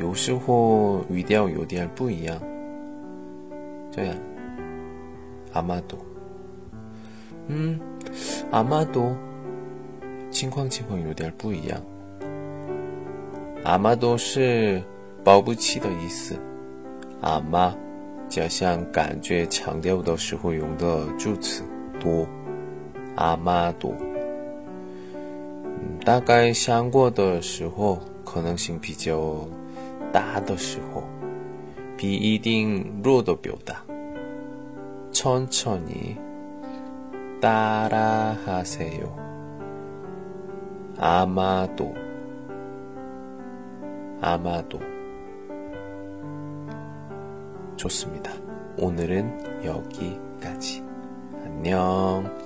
有时候语调有点不一样，这样。阿玛多，嗯，阿玛多，情况情况有点儿不一样。阿玛多是保不齐的意思。阿玛加上感觉强调的时候用的助词多。阿玛多。 大概想过的时候，可能性比较大的时候，比一定弱的表达。천천히따라하세요아마도아마도 좋습니다. 오늘은 여기까지. 안녕.